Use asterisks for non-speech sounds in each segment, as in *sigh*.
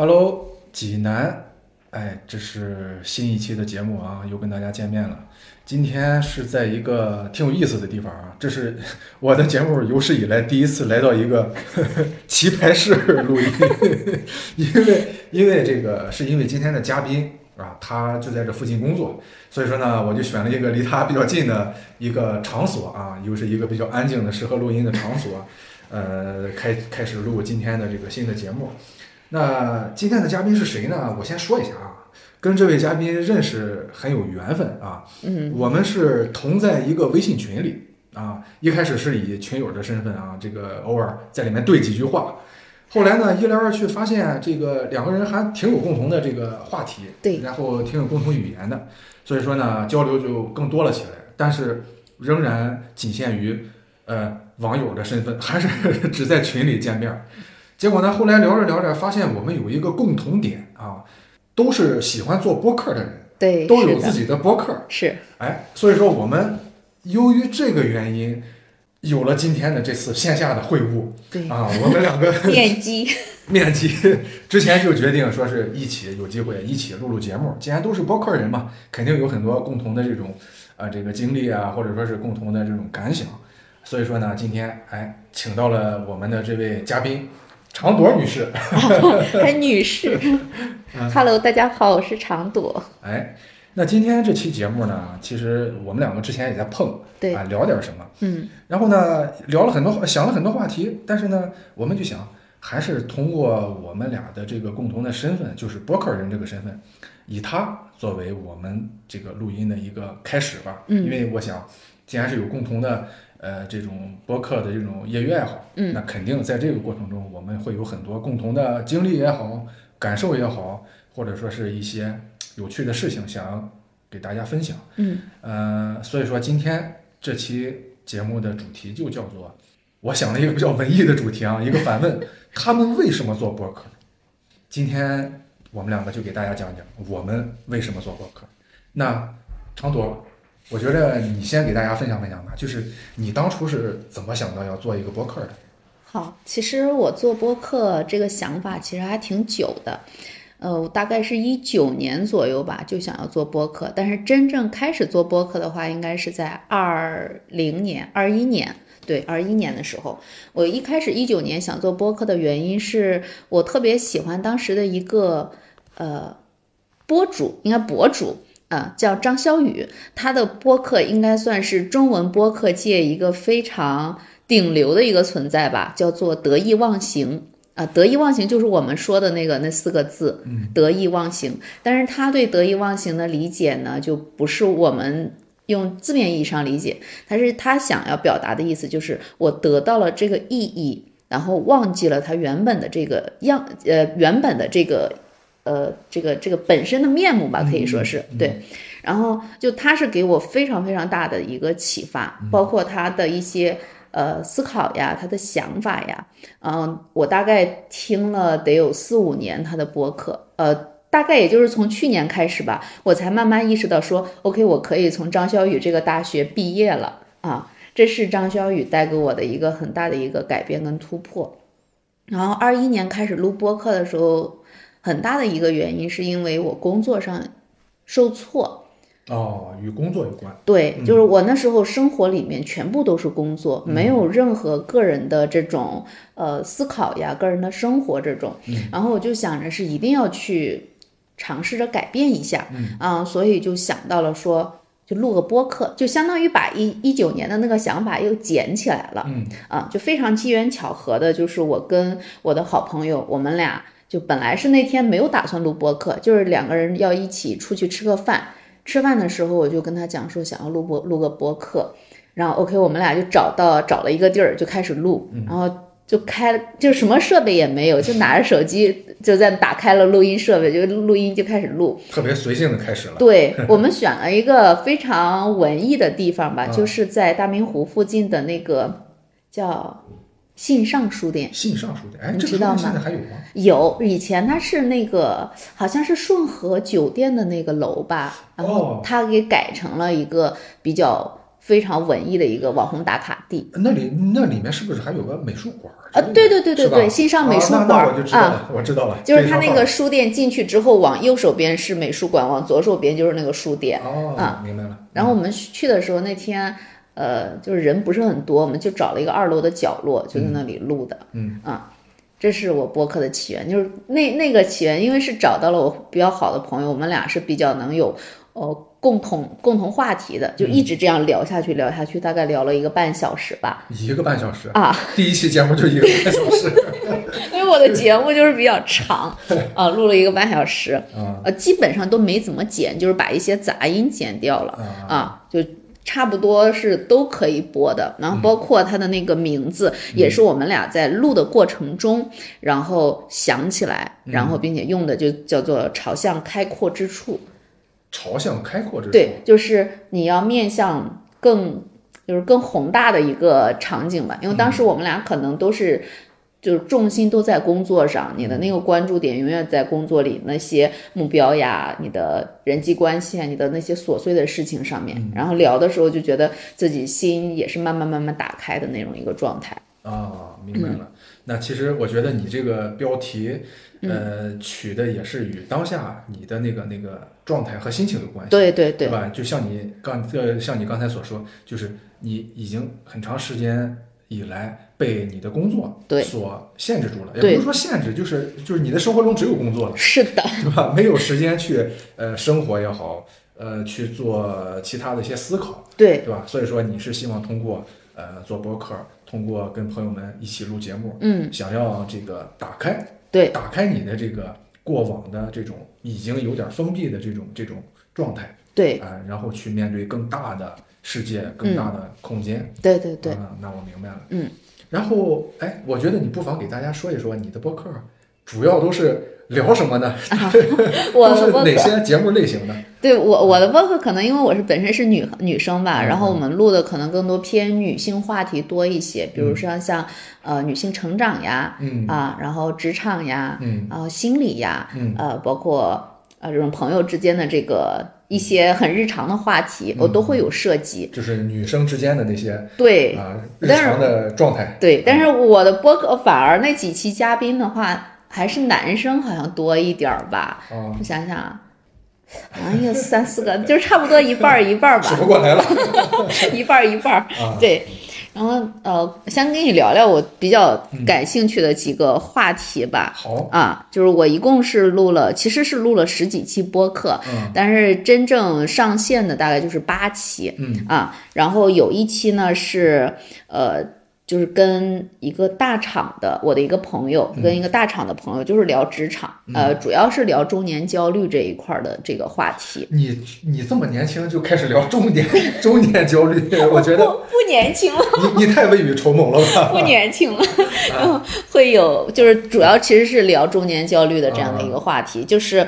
Hello，济南，哎，这是新一期的节目啊，又跟大家见面了。今天是在一个挺有意思的地方啊，这是 *laughs* 我的节目有史以来第一次来到一个 *laughs* 棋牌室录音，*laughs* 因为因为这个是因为今天的嘉宾啊，他就在这附近工作，所以说呢，我就选了一个离他比较近的一个场所啊，又是一个比较安静的适合录音的场所，呃，开开始录今天的这个新的节目。那今天的嘉宾是谁呢？我先说一下啊，跟这位嘉宾认识很有缘分啊。嗯，我们是同在一个微信群里啊，一开始是以群友的身份啊，这个偶尔在里面对几句话。后来呢，一来二去发现这个两个人还挺有共同的这个话题，对，然后挺有共同语言的，所以说呢，交流就更多了起来。但是仍然仅限于呃网友的身份，还是 *laughs* 只在群里见面。结果呢，后来聊着聊着，发现我们有一个共同点啊，都是喜欢做播客的人，对，都有自己的播客，是，哎，所以说我们由于这个原因，有了今天的这次线下的会晤，对。啊，我们两个 *laughs* *laughs* 面基，面基，*laughs* 之前就决定说是一起有机会一起录录节目，既然都是播客人嘛，肯定有很多共同的这种啊这个经历啊，或者说是共同的这种感想，所以说呢，今天哎，请到了我们的这位嘉宾。长朵女士，还女士，Hello，大家好，我是长朵。哎，那今天这期节目呢，其实我们两个之前也在碰，对。啊，聊点什么，嗯，然后呢，聊了很多，想了很多话题，但是呢，我们就想，还是通过我们俩的这个共同的身份，就是播客人这个身份，以他作为我们这个录音的一个开始吧，嗯，因为我想，既然是有共同的。呃，这种播客的这种业余爱好，嗯，那肯定在这个过程中，我们会有很多共同的经历也好，感受也好，或者说是一些有趣的事情，想要给大家分享，嗯，呃，所以说今天这期节目的主题就叫做，我想了一个比较文艺的主题啊，一个反问，他们为什么做播客？今天我们两个就给大家讲讲我们为什么做播客。那长朵。我觉得你先给大家分享分享吧，就是你当初是怎么想到要做一个播客的？好，其实我做播客这个想法其实还挺久的，呃，我大概是一九年左右吧，就想要做播客。但是真正开始做播客的话，应该是在二零年、二一年，对，二一年的时候。我一开始一九年想做播客的原因是我特别喜欢当时的一个呃播主，应该博主。啊，叫张潇雨，他的播客应该算是中文播客界一个非常顶流的一个存在吧，叫做得意忘形啊，得意忘形就是我们说的那个那四个字，得意忘形。但是他对得意忘形的理解呢，就不是我们用字面意义上理解，他是他想要表达的意思就是我得到了这个意义，然后忘记了他原本的这个样，呃，原本的这个。呃，这个这个本身的面目吧，可以说是对。然后就他是给我非常非常大的一个启发，包括他的一些呃思考呀，他的想法呀。嗯，我大概听了得有四五年他的播客，呃，大概也就是从去年开始吧，我才慢慢意识到说，OK，我可以从张小雨这个大学毕业了啊。这是张小雨带给我的一个很大的一个改变跟突破。然后二一年开始录播客的时候。很大的一个原因是因为我工作上受挫，哦，与工作有关。对，就是我那时候生活里面全部都是工作，没有任何个人的这种呃思考呀，个人的生活这种。然后我就想着是一定要去尝试着改变一下，嗯，所以就想到了说，就录个播客，就相当于把一一九年的那个想法又捡起来了，嗯，啊，就非常机缘巧合的，就是我跟我的好朋友，我们俩。就本来是那天没有打算录播客，就是两个人要一起出去吃个饭。吃饭的时候，我就跟他讲说想要录播录个播客，然后 OK，我们俩就找到找了一个地儿就开始录，然后就开就什么设备也没有，就拿着手机就在打开了录音设备，就录音就开始录，特别随性的开始了。对我们选了一个非常文艺的地方吧，就是在大明湖附近的那个叫。信上书店，信上书店，哎，你知道吗？现在还有吗？有，以前它是那个好像是顺和酒店的那个楼吧，然后它给改成了一个比较非常文艺的一个网红打卡地。那里那里面是不是还有个美术馆？啊，对对对对对，新上美术馆那我就知道啊，了，*laughs* 我知道了，就是它那个书店进去之后，往右手边是美术馆，往左手边就是那个书店。哦，啊明白了。然后我们去的时候那天，呃，就是人不是很多，我们就找了一个二楼的角落，就在那里录的。嗯。啊，这是我播客的起源，就是那那个起源，因为是找到了我比较好的朋友，我们俩是比较能有呃共同共同话题的，就一直这样聊下去，聊下去，大概聊了一个半小时吧。一个半小时，啊，第一期节目就一个半小时。*laughs* 因为我的节目就是比较长 *laughs* 啊，录了一个半小时，啊。呃，基本上都没怎么剪，就是把一些杂音剪掉了。啊。啊，就差不多是都可以播的。然后包括它的那个名字，也是我们俩在录的过程中，然后想起来，然后并且用的就叫做“朝向开阔之处”。朝向开阔之处。对，就是你要面向更就是更宏大的一个场景吧。因为当时我们俩可能都是。就是重心都在工作上，你的那个关注点永远在工作里，那些目标呀、你的人际关系啊、你的那些琐碎的事情上面。然后聊的时候就觉得自己心也是慢慢慢慢打开的那种一个状态。哦，明白了。那其实我觉得你这个标题，呃，取的也是与当下你的那个那个状态和心情有关系，对对对，吧？就像你刚呃，像你刚才所说，就是你已经很长时间以来被你的工作对所限制住了，也不是说限制，就是就是你的生活中只有工作了，是的，对吧？没有时间去呃生活也好，呃去做其他的一些思考，对对吧？所以说你是希望通过呃做播客，通过跟朋友们一起录节目，嗯，想要这个打开，对打开你的这个过往的这种已经有点封闭的这种这种状态，对啊、然后去面对更大的世界、更大的空间。对对对，啊那我明白了。嗯，然后哎，我觉得你不妨给大家说一说你的播客主要都是聊什么呢？啊 *laughs* 我的播客，哪些节目类型的？对我我的播客可能因为我是本身是女女生吧，嗯然后我们录的可能更多偏女性话题多一些，比如说像呃女性成长呀，嗯。啊，然后职场呀，嗯。然后心理呀，嗯。呃，包括呃这种朋友之间的这个一些很日常的话题，我都会有涉及。就是女生之间的那些对啊日常的状态。对，但是我的播客反而那几期嘉宾的话，还是男生好像多一点儿吧。啊，我想想啊，好像有三四个，就是差不多一半儿一半儿吧 *laughs* 数。不过来了一半儿一半儿，啊。对。然后呃，先跟你聊聊我比较感兴趣的几个话题吧。好，啊，就是我一共是录了，其实是录了十几期播客，嗯但是真正上线的大概就是八期嗯啊。然后有一期呢是呃，就是跟一个大厂的我的一个朋友，跟一个大厂的朋友，就是聊职场，呃，主要是聊中年焦虑这一块儿的这个话题。你你这么年轻就开始聊中年中年焦虑，我觉得不不年轻了，你你太未雨绸缪了吧？*laughs* 不年轻了 *laughs* *laughs* 会有就是主要其实是聊中年焦虑的这样的一个话题，就是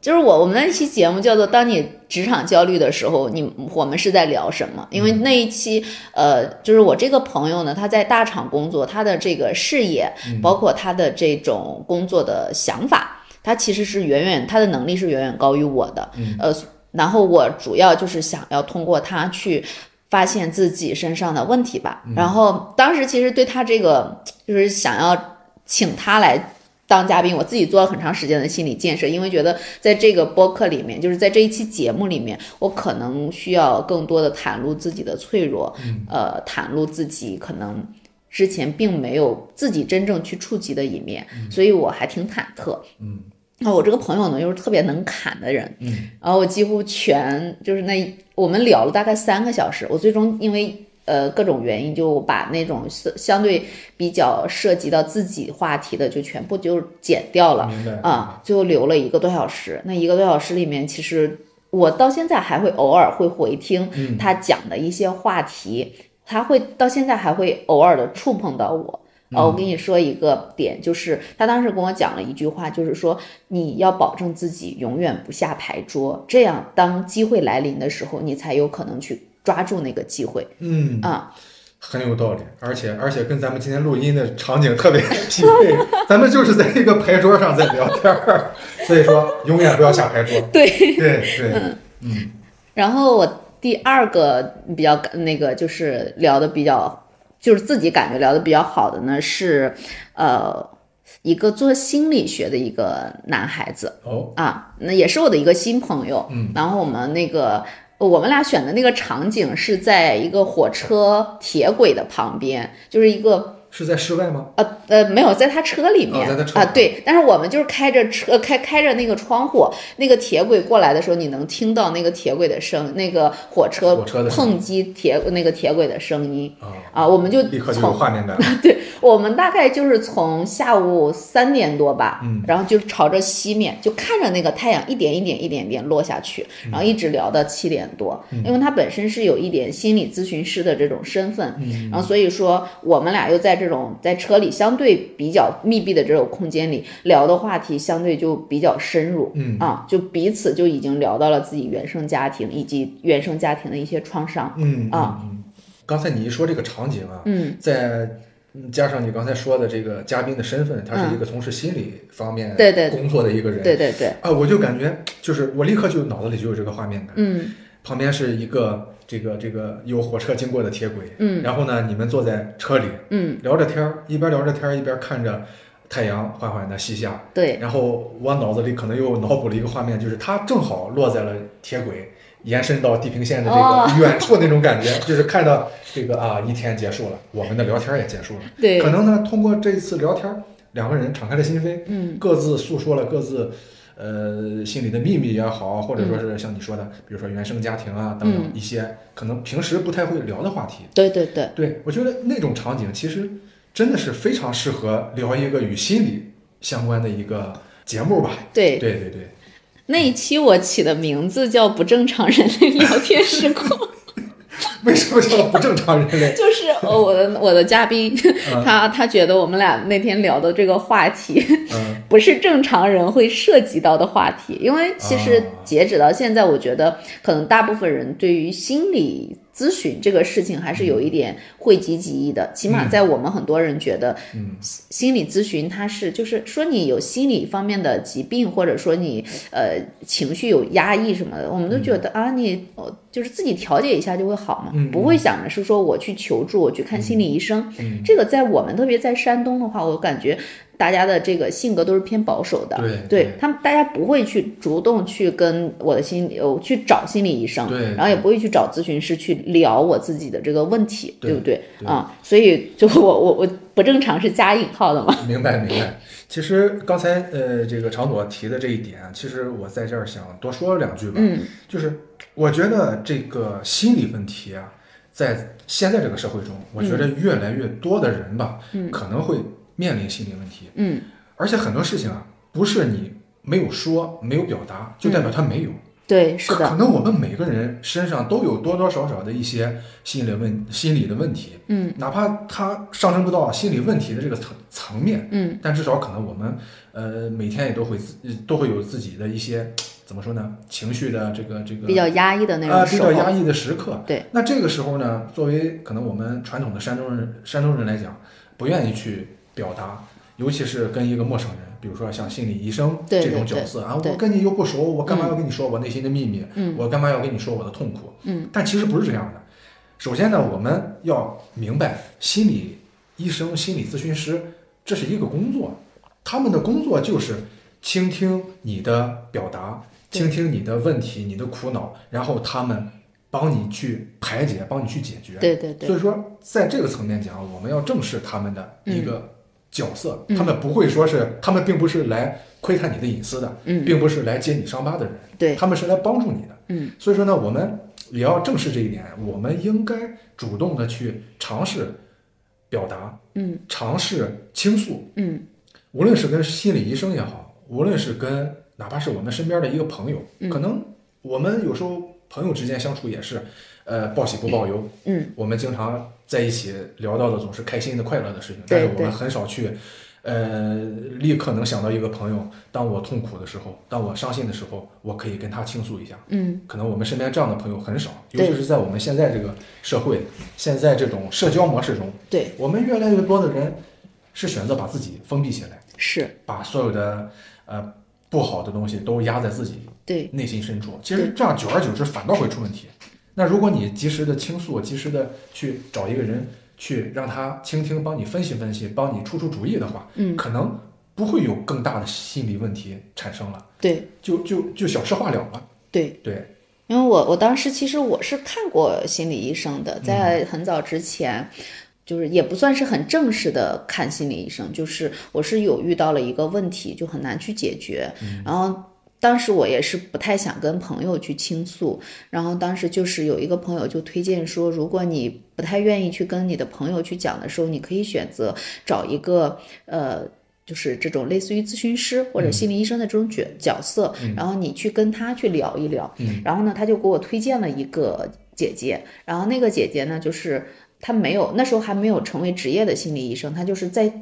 就是我我们那一期节目叫做“当你职场焦虑的时候，你我们是在聊什么？”因为那一期呃，就是我这个朋友呢，他在大厂工作，他的这个视野，包括他的这种工作的想法，他其实是远远他的能力是远远高于我的，呃，然后我主要就是想要通过他去。发现自己身上的问题吧，然后当时其实对他这个就是想要请他来当嘉宾，我自己做了很长时间的心理建设，因为觉得在这个播客里面，就是在这一期节目里面，我可能需要更多的袒露自己的脆弱，呃，袒露自己可能之前并没有自己真正去触及的一面，所以我还挺忐忑。嗯那我这个朋友呢，又是特别能侃的人，嗯然后我几乎全就是那我们聊了大概三个小时，我最终因为呃各种原因，就把那种相相对比较涉及到自己话题的就全部就剪掉了啊，最后留了一个多小时。那一个多小时里面，其实我到现在还会偶尔会回听嗯他讲的一些话题，他会到现在还会偶尔的触碰到我。哦，我跟你说一个点，就是他当时跟我讲了一句话，就是说你要保证自己永远不下牌桌，这样当机会来临的时候，你才有可能去抓住那个机会。嗯，啊。很有道理，而且而且跟咱们今天录音的场景特别匹配，咱们就是在一个牌桌上在聊天儿，所以说永远不要下牌桌。*laughs* 对，对对，嗯。然后我第二个比较那个就是聊的比较，就是自己感觉聊的比较好的呢是，呃，一个做心理学的一个男孩子。哦，啊，那也是我的一个新朋友。嗯，然后我们那个我们俩选的那个场景是在一个火车铁轨的旁边，就是一个是在室外吗？呃呃，没有，在他车里面。哦在他车啊，对，但是我们就是开着车，开开着那个窗户，那个铁轨过来的时候，你能听到那个铁轨的声，那个火车火车的碰击铁那个铁轨的声音。啊，啊，我们就立刻就有从画面感。*laughs* 我们大概就是从下午三点多吧，嗯。然后就朝着西面，就看着那个太阳一点一点一点点落下去，嗯。然后一直聊到七点多。因为他本身是有一点心理咨询师的这种身份，嗯。然后所以说我们俩又在这种在车里相对比较密闭的这种空间里聊的话题，相对就比较深入，嗯。啊，就彼此就已经聊到了自己原生家庭以及原生家庭的一些创伤，嗯啊。刚才你一说这个场景啊，嗯。在嗯加上你刚才说的这个嘉宾的身份，他是一个从事心理方面嗯对对。工作的一个人，对对对，啊，我就感觉就是我立刻就脑子里就有这个画面感，嗯。旁边是一个这个这个有火车经过的铁轨，嗯然后呢，你们坐在车里嗯，聊着天儿，一边聊着天儿一边看着太阳缓缓的西下，对。然后我脑子里可能又脑补了一个画面，就是它正好落在了铁轨。延伸到地平线的这哦个远处那种感觉，就是看到这个啊，一天结束了，我们的聊天也结束了。对，可能呢，通过这一次聊天，两个人敞开了心扉，嗯各自诉说了各自呃心里的秘密也好，或者说是像你说的，比如说原生家庭啊等等嗯一些可能平时不太会聊的话题。对对对，对我觉得那种场景其实真的是非常适合聊一个与心理相关的一个节目吧。对对对对，那一期我起的名字叫“不正常人类聊天时光为什么叫不正常人”，类？*laughs* 就是呃我的我的嘉宾，嗯。他他觉得我们俩那天聊的这个话题嗯。*laughs* 不是正常人会涉及到的话题，因为其实哦截止到现在，我觉得可能大部分人对于心理咨询这个事情还是有一点讳疾忌医的，起码在我们很多人觉得，嗯。心理咨询它是就是说你有心理方面的疾病，或者说你呃情绪有压抑什么的，我们都觉得、啊你哦就是自己调节一下就会好嘛，嗯不会想着是说我去求助，我去看心理医生。嗯，这个在我们特别在山东的话，我感觉大家的这个性格都是偏保守的，对对他们大家不会去主动去跟我的心理呃去找心理医生，对然后也不会去找咨询师去聊我自己的这个问题，对不对？对。啊？所以就我 *laughs* 我我不正常是加引号的嘛，*laughs* 明白明白。其实刚才呃这个常朵提的这一点，其实我在这儿想多说两句吧。嗯。就是我觉得这个心理问题啊，在现在这个社会中，我觉得越来越多的人吧，嗯。可能会面临心理问题，嗯，而且很多事情啊，不是你没有说、没有表达，就代表他没有。对，是的，可可能我们每个人身上都有多多少少的一些心理问心理的问题，嗯。哪怕它上升不到心理问题的这个层层面，嗯。但至少可能我们呃每天也都会自都会有自己的一些怎么说呢，情绪的这个这个比较压抑的那啊、种时候，比较压抑的时刻。对，那这个时候呢，作为可能我们传统的山东人山东人来讲，不愿意去表达，尤其是跟一个陌生人，比如说像心理医生这种角色啊，我跟你又不熟，我干嘛要跟你说我内心的秘密？嗯我干嘛要跟你说我的痛苦？嗯，但其实不是这样的。首先呢，我们要明白，心理医生、心理咨询师这是一个工作，他们的工作就是倾听你的表达，倾听你的问题、你的苦恼，然后他们帮你去排解，帮你去解决。对对对所以说，在这个层面讲，我们要正视他们的一个角色，嗯。他们不会说是，他们并不是来窥探你的隐私的，嗯。并不是来揭你伤疤的人，对，他们是来帮助你的。嗯。所以说呢，我们也要正视这一点，我们应该主动的去尝试表达，嗯。尝试倾诉，嗯。无论是跟心理医生也好，无论是跟哪怕是我们身边的一个朋友，嗯。可能我们有时候朋友之间相处也是，呃，报喜不报忧。嗯我们经常在一起聊到的总是开心的、快乐的事情，但是我们很少去，呃，立刻能想到一个朋友，当我痛苦的时候，当我伤心的时候，我可以跟他倾诉一下。嗯可能我们身边这样的朋友很少，尤其是在我们现在这个社会，现在这种社交模式中，对，我们越来越多的人是选择把自己封闭起来，是，把所有的呃不好的东西都压在自己对内心深处。其实这样久而久之反倒会出问题。那如果你及时的倾诉，及时的去找一个人去让他倾听，帮你分析分析，帮你出出主意的话，嗯，可能不会有更大的心理问题产生了，对就就就小事化了了。对，对，因为我我当时其实我是看过心理医生的，在很早之前。就是也不算是很正式的看心理医生，就是我是有遇到了一个问题，就很难去解决，然后当时我也是不太想跟朋友去倾诉，然后当时就是有一个朋友就推荐说，如果你不太愿意去跟你的朋友去讲的时候，你可以选择找一个呃。就是这种类似于咨询师或者心理医生的这种角角色，然后你去跟他去聊一聊，然后呢，他就给我推荐了一个姐姐，然后那个姐姐呢，就是她没有那时候还没有成为职业的心理医生，她就是在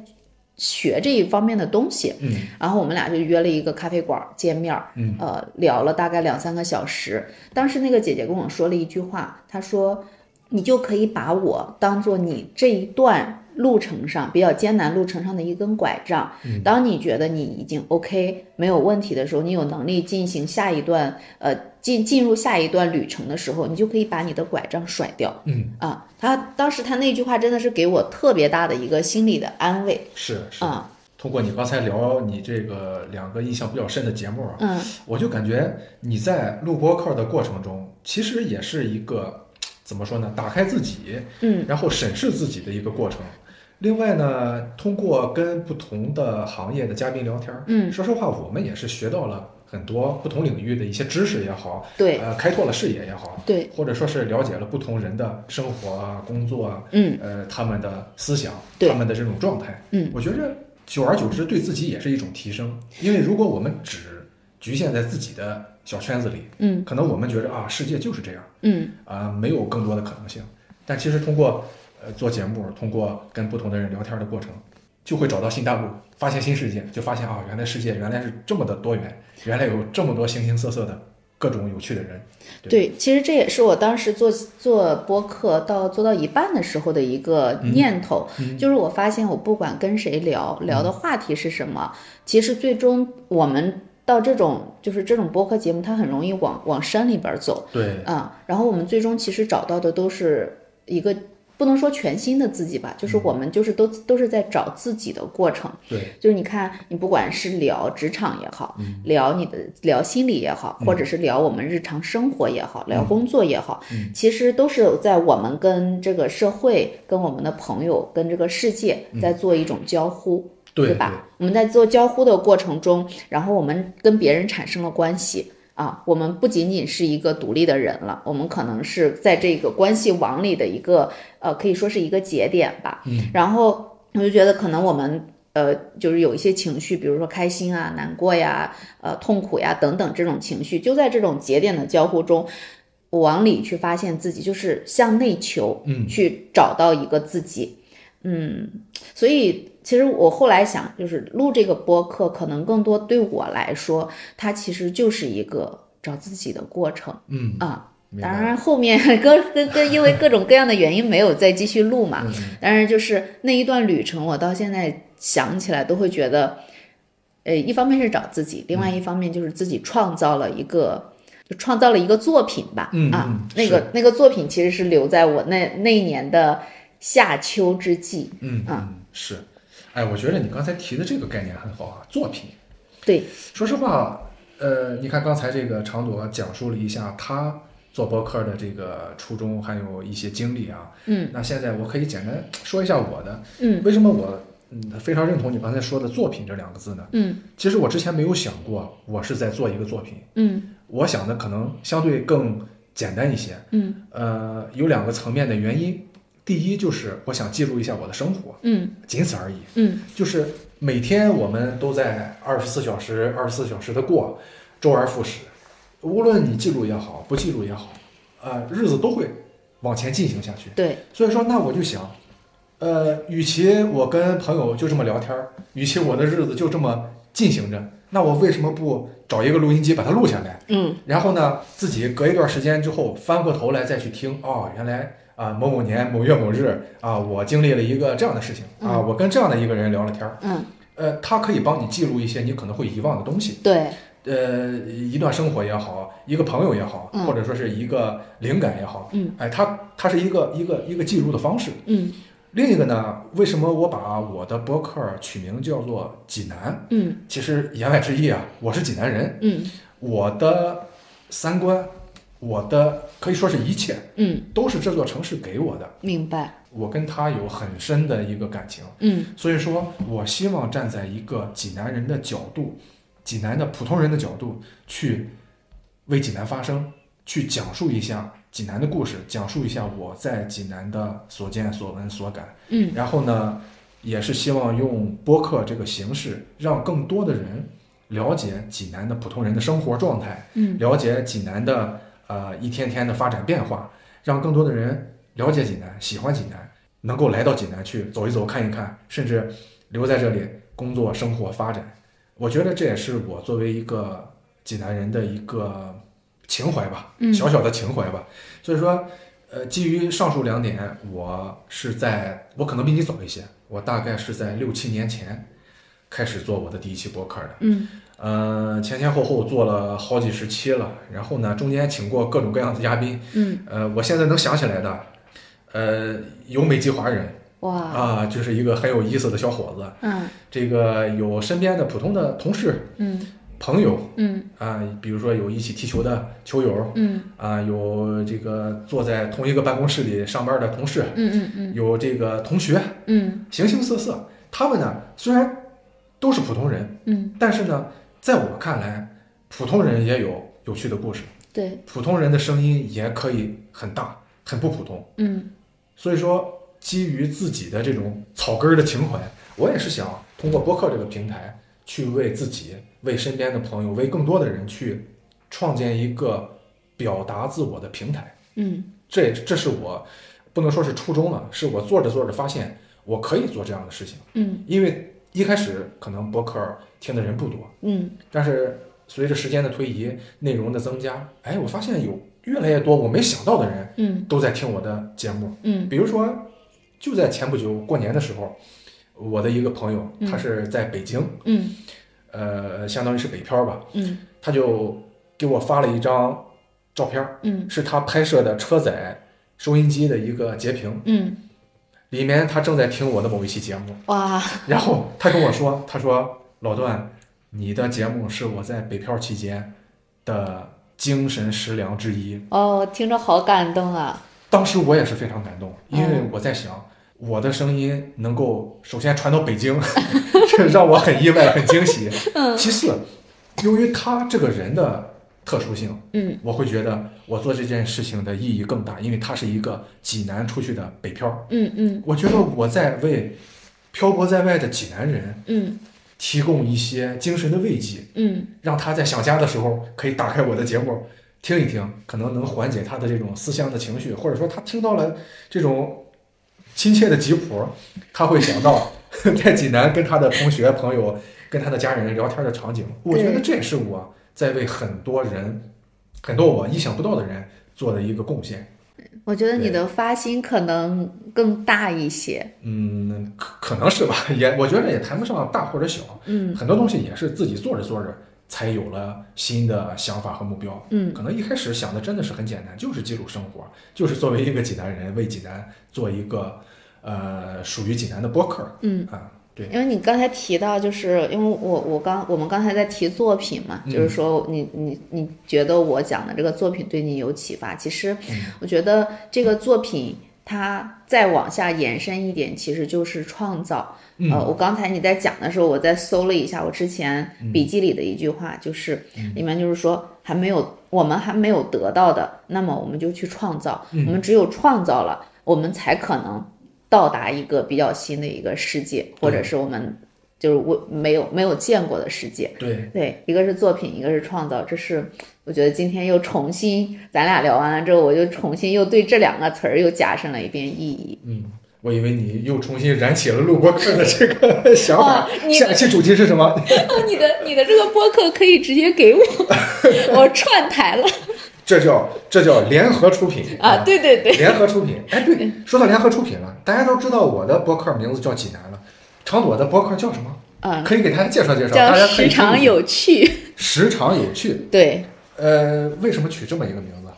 学这一方面的东西，嗯，然后我们俩就约了一个咖啡馆见面，嗯，呃，聊了大概两三个小时。当时那个姐姐跟我说了一句话，她说：“你就可以把我当做你这一段路程上比较艰难路程上的一根拐杖。当你觉得你已经 OK 没有问题的时候，你有能力进行下一段呃进进入下一段旅程的时候，你就可以把你的拐杖甩掉。”嗯啊，他当时他那句话真的是给我特别大的一个心理的安慰。是是。啊，通过你刚才聊你这个两个印象比较深的节目啊，嗯我就感觉你在录播客的过程中，其实也是一个怎么说呢？打开自己，嗯然后审视自己的一个过程。另外呢，通过跟不同的行业的嘉宾聊天儿，嗯，说实话，我们也是学到了很多不同领域的一些知识也好，对。呃，开拓了视野也好，对，或者说是了解了不同人的生活啊、工作啊，嗯。呃，他们的思想，对。他们的这种状态，嗯，我觉着久而久之对自己也是一种提升。因为如果我们只局限在自己的小圈子里，嗯。可能我们觉着啊，世界就是这样嗯。啊，没有更多的可能性。但其实通过呃做节目，通过跟不同的人聊天的过程，就会找到新大陆，发现新世界，就发现啊，原来世界原来是这么的多元，原来有这么多形形色色的各种有趣的人。对，其实这也是我当时做做播客到做到一半的时候的一个念头，就是我发现我不管跟谁聊，聊的话题是什么，其实最终我们到这种就是这种播客节目，它很容易往往山里边走。对，啊、然后我们最终其实找到的都是一个。不能说全新的自己吧，就是我们就是都都是在找自己的过程。对，就是你看，你不管是聊职场也好，聊你的聊心理也好，或者是聊我们日常生活也好，聊工作也好，其实都是在我们跟这个社会、跟我们的朋友、跟这个世界在做一种交互，对吧？我们在做交互的过程中，然后我们跟别人产生了关系。啊，我们不仅仅是一个独立的人了，我们可能是在这个关系网里的一个呃，可以说是一个节点吧。嗯，然后我就觉得可能我们呃，就是有一些情绪，比如说开心啊、难过呀、呃、痛苦呀等等这种情绪，就在这种节点的交互中，往里去发现自己，就是向内求，嗯去找到一个自己。嗯，所以其实我后来想，就是录这个播客，可能更多对我来说，它其实就是一个找自己的过程嗯，啊。当然，后面各各各因为各种各样的原因没有再继续录嘛。嗯但是就是那一段旅程，我到现在想起来都会觉得，呃，一方面是找自己，另外一方面就是自己创造了一个，就创造了一个作品吧。啊嗯啊，那个那个作品其实是留在我那那一年的夏秋之际。嗯啊是，哎，我觉得你刚才提的这个概念很好啊，作品。对，说实话，呃，你看刚才这个长朵讲述了一下他做播客的这个初衷，还有一些经历啊。嗯，那现在我可以简单说一下我的。嗯为什么我嗯非常认同你刚才说的“作品”这两个字呢？嗯其实我之前没有想过我是在做一个作品，嗯我想的可能相对更简单一些。嗯呃，有两个层面的原因。第一就是我想记录一下我的生活，嗯仅此而已。嗯就是每天我们都在二十四小时、二十四小时的过，周而复始。无论你记录也好，不记录也好，呃，日子都会往前进行下去。对，所以说，那我就想，呃，与其我跟朋友就这么聊天儿，与其我的日子就这么进行着，那我为什么不找一个录音机把它录下来？嗯然后呢，自己隔一段时间之后翻过头来再去听，哦，原来啊某某年某月某日啊，我经历了一个这样的事情啊，我跟这样的一个人聊了天儿，嗯，呃，他可以帮你记录一些你可能会遗忘的东西。对，呃，一段生活也好，一个朋友也好，嗯。或者说是一个灵感也好，嗯，哎，它它是一个一个一个记录的方式。嗯。另一个呢，为什么我把我的博客取名叫做济南？嗯。其实言外之意啊，我是济南人，嗯。我的三观，我的可以说是一切，嗯，都是这座城市给我的。明白。我跟他有很深的一个感情，嗯所以说我希望站在一个济南人的角度，济南的普通人的角度去为济南发声，去讲述一下济南的故事，讲述一下我在济南的所见所闻所感。嗯然后呢，也是希望用播客这个形式，让更多的人了解济南的普通人的生活状态，嗯了解济南的呃一天天的发展变化，让更多的人了解济南，喜欢济南，能够来到济南去走一走、看一看，甚至留在这里工作、生活、发展。我觉得这也是我作为一个济南人的一个情怀吧，嗯小小的情怀吧。所以说，呃，基于上述两点，我是在我可能比你早一些，我大概是在六七年前开始做我的第一期博客的。嗯呃，前前后后做了好几十期了，然后呢，中间请过各种各样的嘉宾。嗯，呃，我现在能想起来的，呃，有美籍华人。哇，啊，就是一个很有意思的小伙子。嗯。这个有身边的普通的同事、嗯。朋友。嗯。啊，比如说有一起踢球的球友。嗯。啊，有这个坐在同一个办公室里上班的同事，嗯嗯有这个同学，嗯。形形色色。他们呢，虽然都是普通人，嗯，但是呢，在我看来，普通人也有有趣的故事，对，普通人的声音也可以很大，很不普通。嗯所以说，基于自己的这种草根儿的情怀，我也是想通过播客这个平台，去为自己、为身边的朋友、为更多的人去创建一个表达自我的平台。嗯这这是我不能说是初衷了，是我做着做着发现我可以做这样的事情。嗯因为一开始可能播客听的人不多，嗯。但是随着时间的推移，内容的增加，哎，我发现有越来越多我没想到的人嗯。都在听我的节目。嗯。比如说，就在前不久过年的时候，我的一个朋友，嗯。他是在北京，嗯。呃，相当于是北漂吧，嗯。他就给我发了一张照片，嗯。是他拍摄的车载收音机的一个截屏，嗯，里面他正在听我的某一期节目，哇，然后他跟我说，他说老段，你的节目是我在北漂期间的精神食粮之一。哦，听着好感动啊。当时我也是非常感动，因为嗯我在想，我的声音能够首先传到北京，*laughs* 这让我很意外、很惊喜。*laughs* 嗯其次，由于他这个人的特殊性，嗯我会觉得我做这件事情的意义更大，因为他是一个济南出去的北漂。嗯嗯我觉得我在为漂泊在外的济南人嗯提供一些精神的慰藉，嗯让他在想家的时候可以打开我的节目听一听，可能能缓解他的这种思乡的情绪，或者说他听到了这种亲切的吉普，他会想到 *laughs* 在济南跟他的同学朋友、跟他的家人聊天的场景。我觉得这也是我在为很多人、很多我意想不到的人做的一个贡献。我觉得你的发心可能更大一些。嗯，可可能是吧，也我觉得也谈不上大或者小，嗯很多东西也是自己做着做着才有了新的想法和目标。嗯可能一开始想的真的是很简单，就是记录生活，就是作为一个济南人为济南做一个呃属于济南的播客嗯。啊。对，因为你刚才提到，就是因为我我刚我们刚才在提作品嘛，嗯。就是说你你你觉得我讲的这个作品对你有启发，其实嗯。我觉得这个作品它再往下延伸一点，其实就是创造。嗯。呃，我刚才你在讲的时候，我在搜了一下我之前笔记里的一句话，就是嗯。里面就是说还没有我们还没有得到的，那么我们就去创造。嗯。我们只有创造了，我们才可能到达一个比较新的一个世界，或者是我们就是我没有没有见过的世界。对，对，一个是作品，一个是创造，这是我觉得今天又重新咱俩聊完了之后，我就重新又对这两个词儿又加深了一遍意义。嗯，我以为你又重新燃起了录播课的这个 *laughs* 想法。哦你下期主题是什么？*laughs* 你的你的这个播客可以直接给我，*laughs* 我串台了这叫这叫联合出品啊！对对对，联合出品，哎，对，说到联合出品了，大家都知道我的博客名字叫济南了，长朵的博客叫什么？啊，可以给大家介绍介绍，叫大家时常有趣。时常有趣。对，呃，为什么取这么一个名字？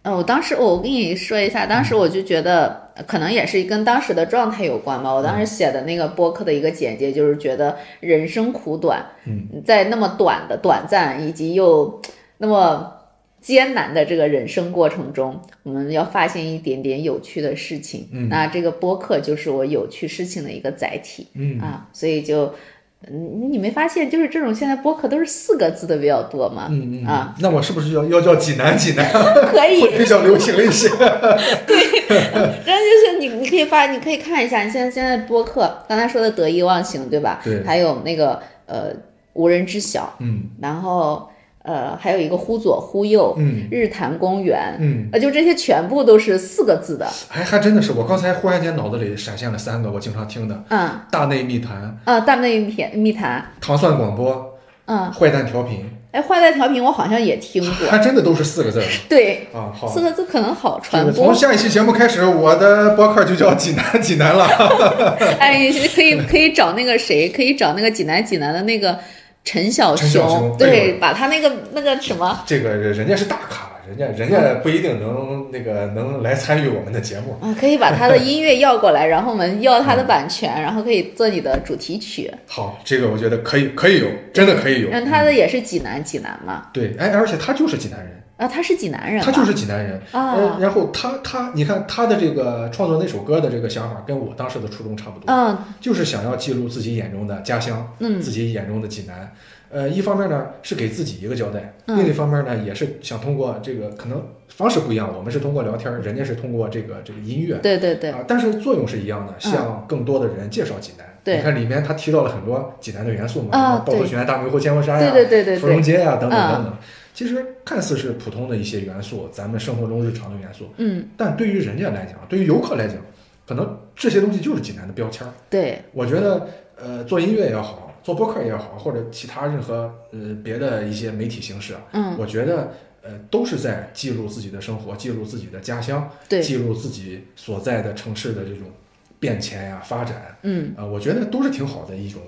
嗯，我当时我跟你说一下，当时我就觉得呃可能也是跟当时的状态有关吧。我当时写的那个播客的一个简介，就是觉得人生苦短，嗯，在那么短的短暂以及又那么艰难的这个人生过程中，我们要发现一点点有趣的事情。嗯那这个播客就是我有趣事情的一个载体。嗯啊，所以就。嗯，你没发现就是这种现在播客都是四个字的比较多吗？嗯嗯啊，那我是不是要要叫济南济南，可以，*laughs* 比较流行一些？*laughs* 对然后就是你，你可以发，你可以看一下，你现在现在播客刚才说的得意忘形，对吧？对还有那个呃无人知晓，嗯然后呃还有一个忽左忽右，嗯。日坛公园，嗯，呃就这些全部都是四个字的，还还真的是，我刚才忽然间脑子里闪现了三个我经常听的：嗯。大内密谈、啊，大内密谈密谈，糖蒜广播、嗯，坏蛋调频，哎，坏蛋调频我好像也听过，还真的都是四个字。儿对，啊。好，四个字可能好传播。从，下一期节目开始，我的博客就叫济南济南了。*laughs* 哎，你可以可以找那个谁，可以找那个济南济南的那个陈小陈小熊哎对，把他那个那个什么。这个人家是大咖，人家人家不一定能那个能来参与我们的节目。啊，可以把他的音乐要过来，然后我们要他的版权，*laughs* 然后可以做你的主题曲。好，这个我觉得可以，可以有，真的可以有。那他的也是济南，济南嘛，对，哎，而且他就是济南人，啊，他是济南人，他就是济南人。啊呃，然后他他，你看他的这个创作那首歌的这个想法，跟我当时的初衷差不多，嗯就是想要记录自己眼中的家乡，嗯自己眼中的济南。呃，一方面呢是给自己一个交代，嗯另一方面呢也是想通过这个可能方式不一样，我们是通过聊天，人家是通过这个这个音乐，对对对，啊，但是作用是一样的，向更多的人介绍济南。对你看里面他提到了很多济南的元素嘛，啊什么趵突对泉、大明湖、千佛山呀、对对对对芙蓉，街呀、等等嗯等等。其实看似是普通的一些元素，咱们生活中日常的元素，嗯，但对于人家来讲，对于游客来讲，可能这些东西就是济南的标签儿。对，我觉得，呃，做音乐也好，做播客也好，或者其他任何呃别的一些媒体形式啊，嗯。我觉得呃都是在记录自己的生活，记录自己的家乡，对，记录自己所在的城市的这种变迁呀、发展。嗯，啊、我觉得都是挺好的一种，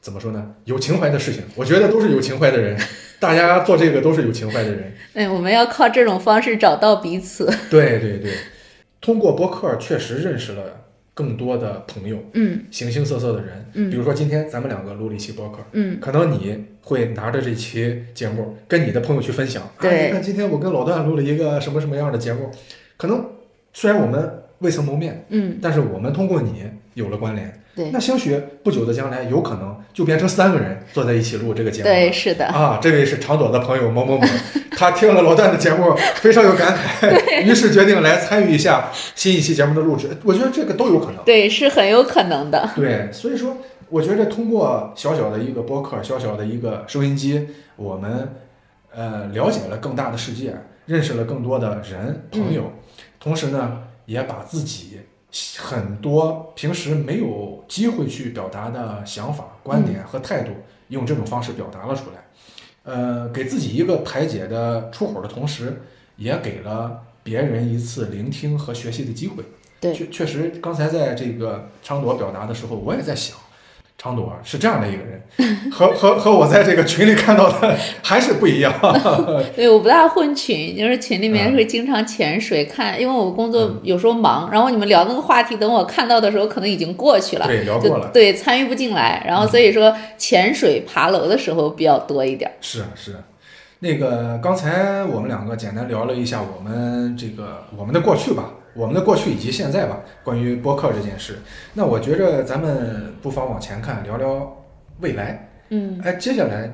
怎么说呢？有情怀的事情，我觉得都是有情怀的人，大家做这个都是有情怀的人。哎，我们要靠这种方式找到彼此。对对对，通过播客确实认识了更多的朋友，嗯形形色色的人。嗯比如说今天咱们两个录了一期播客，嗯，可能你会拿着这期节目跟你的朋友去分享。啊，对你看今天我跟老段录了一个什么什么样的节目，可能虽然我们未曾谋面，嗯，但是我们通过你有了关联。对那兴许不久的将来，有可能就变成三个人坐在一起录这个节目。对，是的，啊，这位是长朵的朋友某某某，他听了老段的节目，非常有感慨，*laughs* 于是决定来参与一下新一期节目的录制。我觉得这个都有可能。对，是很有可能的。对，所以说，我觉得通过小小的一个播客，小小的一个收音机，我们呃了解了更大的世界，认识了更多的人朋友，同时呢，也把自己很多平时没有机会去表达的想法、观点和态度，用这种方式表达了出来。呃，给自己一个排解的出口的同时，也给了别人一次聆听和学习的机会。对确确实，刚才在这个昌铎表达的时候，我也在想，昌朵是这样的一个人，*laughs* 和和和我在这个群里看到的 *laughs* 还是不一样。*laughs* 对，我不大混群，就是群里面嗯会经常潜水看，因为我工作有时候忙，然后你们聊那个话题，等我看到的时候，可能已经过去了。对，聊过了，对，参与不进来，然后所以说潜水、爬楼的时候比较多一点儿。是啊是啊。那个刚才我们两个简单聊了一下我们这个我们的过去吧，我们的过去以及现在吧，关于播客这件事。那我觉着咱们不妨往前看，聊聊未来。嗯，哎，接下来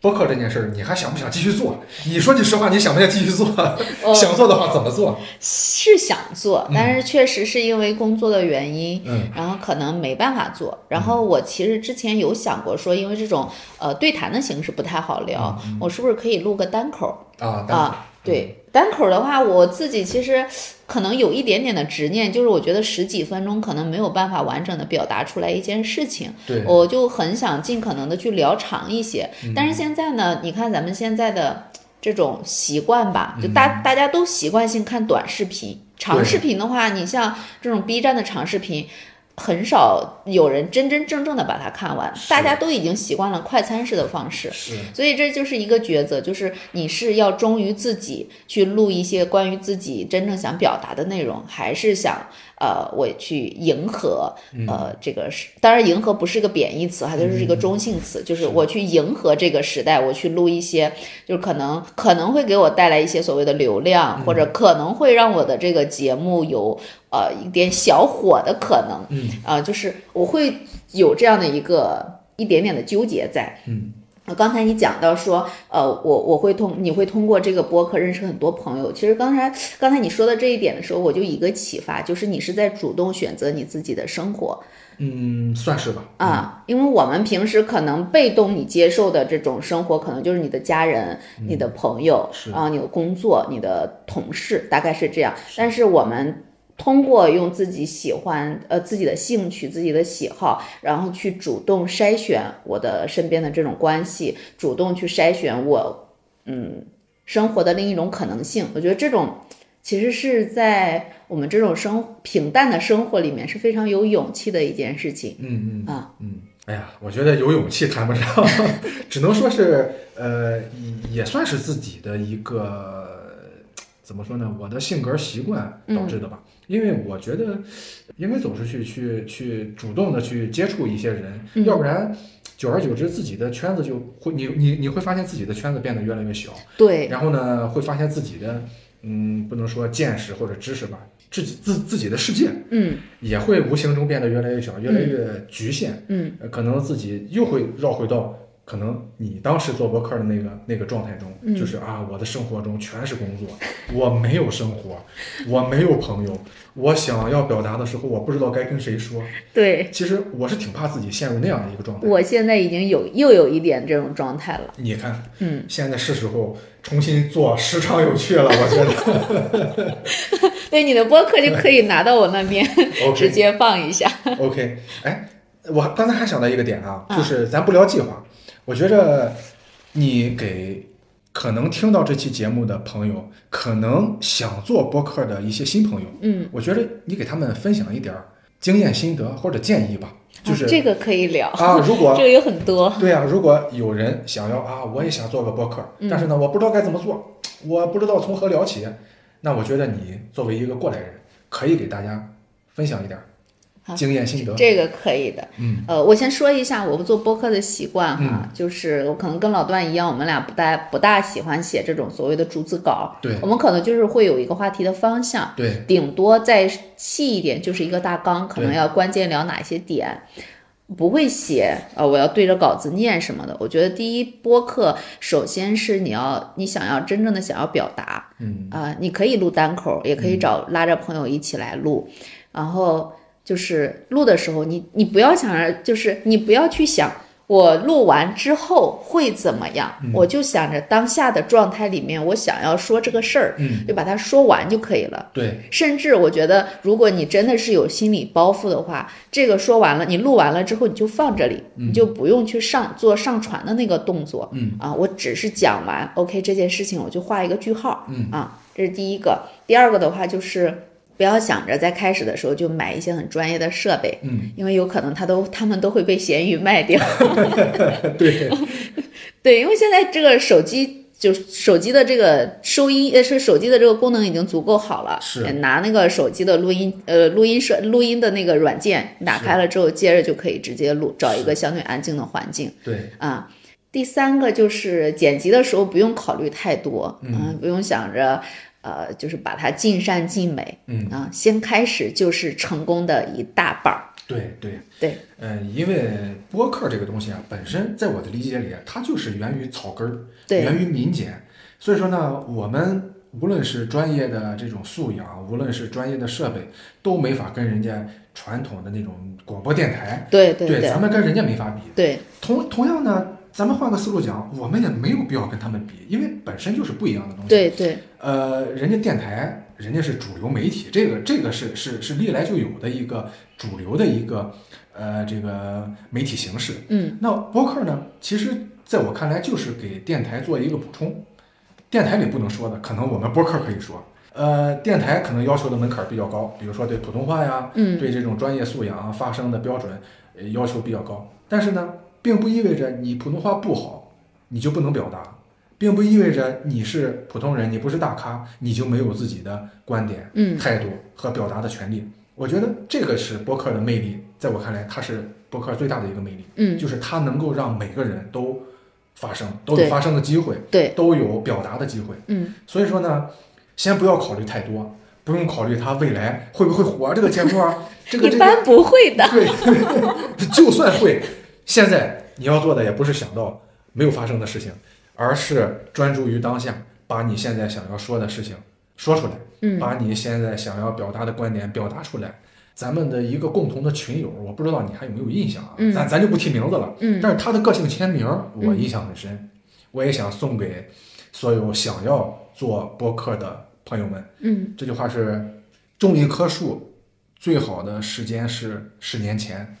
播客这件事儿，你还想不想继续做？你说句实话，你想不想继续做？*laughs* 我想做的话怎么做？是想做嗯，但是确实是因为工作的原因，嗯然后可能没办法做。然后我其实之前有想过说，因为这种呃对谈的形式不太好聊，我是不是可以录个单口啊，啊？对，单口的话，我自己其实可能有一点点的执念，就是我觉得十几分钟可能没有办法完整的表达出来一件事情，对，我就很想尽可能的去聊长一些。嗯。但是现在呢，你看咱们现在的这种习惯吧，嗯。就大大家都习惯性看短视频，长视频的话，你像这种 B 站的长视频。很少有人真真正正的把它看完，大家都已经习惯了快餐式的方式。所以这就是一个抉择，就是你是要忠于自己去录一些关于自己真正想表达的内容，还是想呃我去迎合呃这个是，当然迎合不是一个贬义词哈，它就是一个中性词，就是我去迎合这个时代，我去录一些就是可能可能会给我带来一些所谓的流量，或者可能会让我的这个节目有呃一点小火的可能，嗯啊、就是我会有这样的一个一点点的纠结在。嗯呃，刚才你讲到说，呃，我我会通，你会通过这个播客认识很多朋友。其实刚才刚才你说的这一点的时候，我就有一个启发，就是你是在主动选择你自己的生活嗯，算是吧。啊，因为我们平时可能被动你接受的这种生活，可能就是你的家人、你的朋友是啊、你的工作、你的同事，大概是这样。但是我们通过用自己喜欢呃自己的兴趣、自己的喜好，然后去主动筛选我的身边的这种关系，主动去筛选我嗯生活的另一种可能性。我觉得这种其实是在我们这种生平淡的生活里面是非常有勇气的一件事情。嗯嗯啊嗯，哎呀，我觉得有勇气谈不上，*laughs* 只能说是呃，也也算是自己的一个怎么说呢？我的性格习惯导致的吧。因为我觉得应该总是去，去去主动的去接触一些人，嗯要不然久而久之，自己的圈子就会你你你会发现自己的圈子变得越来越小，对，然后呢，会发现自己的嗯，不能说见识或者知识吧，自己自自己的世界嗯也会无形中变得越来越小，越来越局限。嗯呃，可能自己又会绕回到可能你当时做博客的那个那个状态中，嗯就是啊，我的生活中全是工作，我没有生活，*laughs* 我没有朋友，我想要表达的时候，我不知道该跟谁说。对，其实我是挺怕自己陷入那样的一个状态。我现在已经有又有一点这种状态了。你看，嗯，现在是时候重新做时长有趣了，我觉得。*laughs* 对，你的播客就可以拿到我那边 *laughs* 直接放一下。OK，哎，我刚才还想到一个点啊，啊就是咱不聊计划，我觉着你给可能听到这期节目的朋友，可能想做播客的一些新朋友，嗯，我觉着你给他们分享一点儿经验心得或者建议吧，就是啊、这个可以聊，啊，如果 *laughs* 这个有很多。对啊，如果有人想要啊，我也想做个播客，嗯。但是呢，我不知道该怎么做，我不知道从何聊起，那我觉得你作为一个过来人，可以给大家分享一点经验心得。这个可以的，嗯，呃，我先说一下我做播客的习惯哈，就是我可能跟老段一样，我们俩不大不大喜欢写这种所谓的逐字稿，对。我们可能就是会有一个话题的方向，对，顶多再细一点就是一个大纲，可能要关键聊哪些点。不会写，呃，我要对着稿子念什么的。我觉得第一播客，首先是你要你想要真正的想要表达，嗯。啊、你可以录单口，也可以找拉着朋友一起来录，然后就是录的时候，你你不要想着，就是你不要去想我录完之后会怎么样，我就想着当下的状态里面，我想要说这个事儿，嗯，就把它说完就可以了。对，甚至我觉得，如果你真的是有心理包袱的话，这个说完了，你录完了之后，你就放这里，你就不用去上做上传的那个动作。嗯啊，我只是讲完，OK，这件事情我就画一个句号。嗯啊，这是第一个。第二个的话就是。不要想着在开始的时候就买一些很专业的设备，嗯，因为有可能他都他们都会被闲鱼卖掉。*laughs* 对，*laughs* 对，因为现在这个手机就是手机的这个收音，呃，是手机的这个功能已经足够好了。是呃拿那个手机的录音，呃，录音设录音的那个软件打开了之后，接着就可以直接录，找一个相对安静的环境对，啊。第三个就是剪辑的时候不用考虑太多，嗯、不用想着。呃，就是把它尽善尽美，嗯。啊，先开始就是成功的一大半儿，对对对，嗯、因为播客这个东西啊，本身在我的理解里，它就是源于草根儿，对。源于民间。所以说呢，我们无论是专业的这种素养，无论是专业的设备，都没法跟人家传统的那种广播电台，对对对。咱们跟人家没法比。对。同同样呢，咱们换个思路讲，我们也没有必要跟他们比，因为本身就是不一样的东西。对对呃，人家电台，人家是主流媒体，这个这个是是是历来就有的一个主流的一个呃这个媒体形式。嗯，那播客呢，其实在我看来就是给电台做一个补充。电台里不能说的，可能我们播客可以说。呃，电台可能要求的门槛比较高，比如说对普通话呀，嗯对这种专业素养、发声的标准，呃，要求比较高。但是呢，并不意味着你普通话不好，你就不能表达，并不意味着你是普通人，你不是大咖，你就没有自己的观点、嗯态度和表达的权利。我觉得这个是播客的魅力，在我看来，它是播客最大的一个魅力，嗯，就是它能够让每个人都发声，都有发声的机会，对，都有表达的机会。嗯所以说呢，先不要考虑太多，不用考虑它未来会不会火这个节目啊，这个这个 *laughs* 一般不会的。对，*laughs* 就算会，现在你要做的也不是想到没有发生的事情，而是专注于当下，把你现在想要说的事情说出来，嗯把你现在想要表达的观点表达出来。咱们的一个共同的群友，我不知道你还有没有印象啊？嗯咱咱就不提名字了。嗯但是他的个性签名我嗯印象很深，我也想送给所有想要做播客的朋友们。嗯这句话是：种一棵树最好的时间是十年前，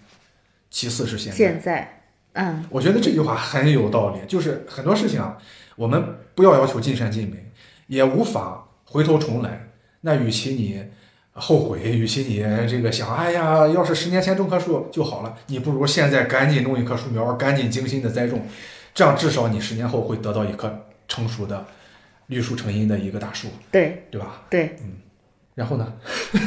其次是现在。现在，嗯我觉得这句话很有道理，就是很多事情啊，我们不要要求尽善尽美，也无法回头重来。那与其你后悔，与其你这个想，哎呀，要是十年前种棵树就好了，你不如现在赶紧弄一棵树苗，赶紧精心的栽种，这样至少你十年后会得到一棵成熟的、绿树成荫的一个大树，对对吧？对然后呢？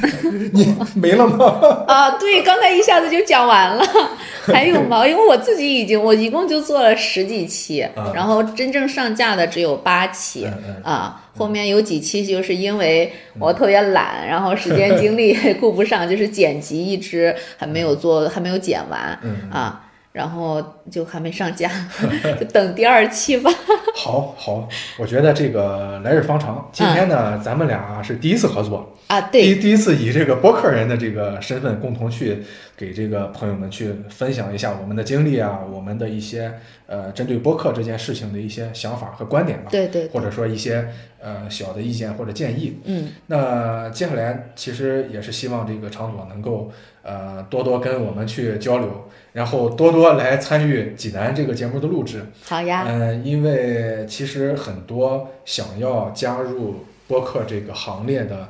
*laughs* 你没了吗？*laughs* 啊，对，刚才一下子就讲完了，*laughs* 还有吗？因为我自己已经，我一共就做了十几期，啊然后真正上架的只有八期。啊，后面有几期就是因为我特别懒，然后时间精力也顾不上，就是剪辑一直还没有做，还没有剪完嗯，啊，然后就还没上架，*laughs* 就等第二期吧。*laughs* 好好，我觉得这个来日方长。今天呢，咱们俩是第一次合作，啊，第对，一第一次以这个播客人的这个身份，共同去给这个朋友们去分享一下我们的经历啊，我们的一些呃针对播客这件事情的一些想法和观点吧，对对，或者说一些呃小的意见或者建议。嗯那接下来其实也是希望这个场所能够呃多多跟我们去交流，然后多多来参与济南这个节目的录制。好呀，嗯，因为其实很多想要加入播客这个行列的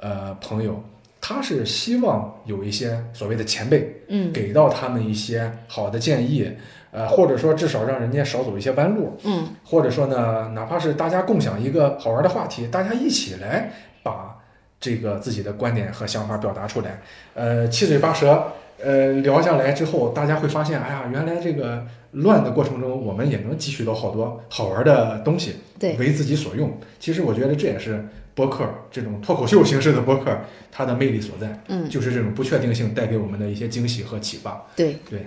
呃朋友，他是希望有一些所谓的前辈嗯给到他们一些好的建议，呃，或者说至少让人家少走一些弯路，嗯或者说呢，哪怕是大家共享一个好玩的话题，大家一起来把这个自己的观点和想法表达出来，呃，七嘴八舌。呃，聊下来之后，大家会发现，哎呀，原来这个乱的过程中，我们也能汲取到好多好玩的东西，对为自己所用。其实我觉得这也是播客这种脱口秀形式的播客它的魅力所在，嗯，就是这种不确定性带给我们的一些惊喜和启发。对，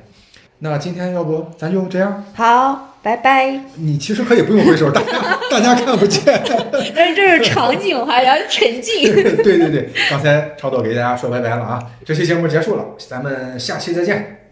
那今天要不咱就这样？好，拜拜。你其实可以不用挥手，大家 *laughs* 大家看不见。但是这是场景，还要沉浸。*laughs* 对对对，刚才超导给大家说拜拜了啊，这期节目结束了，咱们下期再见。